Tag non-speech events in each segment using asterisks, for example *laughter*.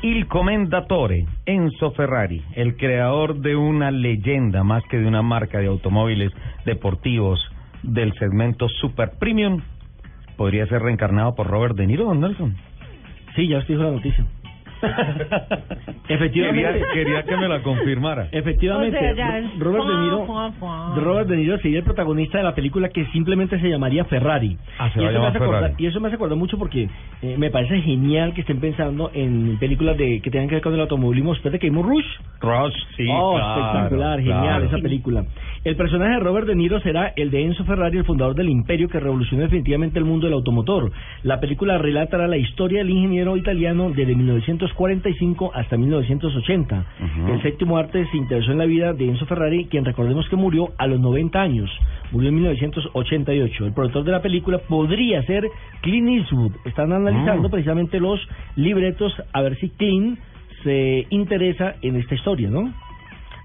Il Commendatore, Enzo Ferrari, el creador de una leyenda más que de una marca de automóviles deportivos del segmento Super Premium, podría ser reencarnado por Robert De Niro, don Nelson. Sí, ya os dijo la noticia. *laughs* Efectivamente. Quería, quería que me la confirmara. Efectivamente, O sea, ya es- Robert De Niro, Fuá, fuá, fuá. Robert De Niro sería el protagonista de la película que simplemente se llamaría Ferrari. Ah, se y, va a eso me llamar hace acordar, Ferrari. y eso me hace acordar mucho porque eh, me parece genial que estén pensando en películas de que tengan que ver con el automovilismo. Después de que vimos Rush, Rush, sí, oh, claro, espectacular, genial claro. esa película. El personaje de Robert De Niro será el de Enzo Ferrari, el fundador del imperio que revolucionó definitivamente el mundo del automotor. La película relatará la historia del ingeniero italiano desde 1945 hasta 1980. Ujú. El séptimo arte se interesó en la vida de Enzo Ferrari, quien recordemos que murió a los 90 años. Murió en 1988. El productor de la película podría ser Clint Eastwood. Están analizando Mm. precisamente los libretos a ver si Clint se interesa en esta historia, ¿no?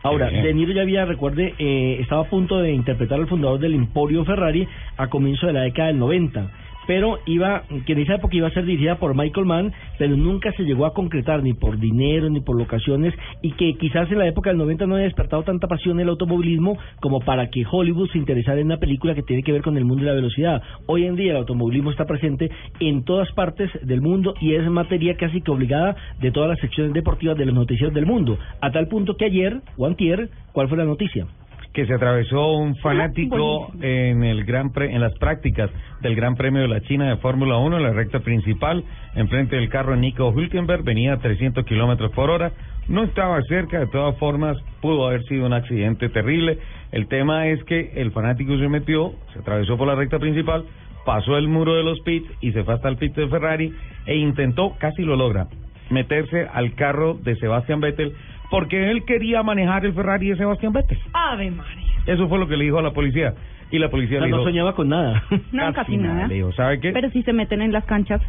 Ahora. De Niro ya había, recuerde, eh, estaba a punto de interpretar al fundador del Emporio Ferrari a comienzo de la década del 90, pero iba, que en esa época iba a ser dirigida por Michael Mann, pero nunca se llegó a concretar ni por dinero ni por locaciones y que quizás en la época del 90 no había despertado tanta pasión el automovilismo como para que Hollywood se interesara en una película que tiene que ver con el mundo de la velocidad. Hoy en día el automovilismo está presente en todas partes del mundo y es materia casi que obligada de todas las secciones deportivas de los noticieros del mundo, a tal punto que ayer o antier, ¿cuál fue la noticia? Que se atravesó un fanático en el gran pre- en las prácticas del Gran Premio de la China de Fórmula 1 en la recta principal enfrente del carro Nico Hülkenberg venía a 300 kilómetros por hora no estaba cerca de todas formas pudo haber sido un accidente terrible. El tema es que el fanático se metió se atravesó por la recta principal pasó el muro de los pits y se fue hasta el pit de Ferrari e intentó casi lo logra meterse al carro de Sebastian Vettel porque él quería manejar el Ferrari de Sebastian Vettel Ave María. eso fue lo que le dijo a la policía. Y la O policía sea, le no dijo... soñaba con nada. *laughs* No, casi nada. Le dijo, ¿sabe qué? Pero si se meten en las canchas,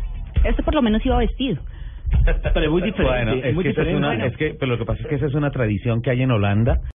este por lo menos iba vestido. Pero es muy diferente. bueno, es es muy que, esa es, diferente. una, es que pero lo que pasa es que esa es una tradición que hay en Holanda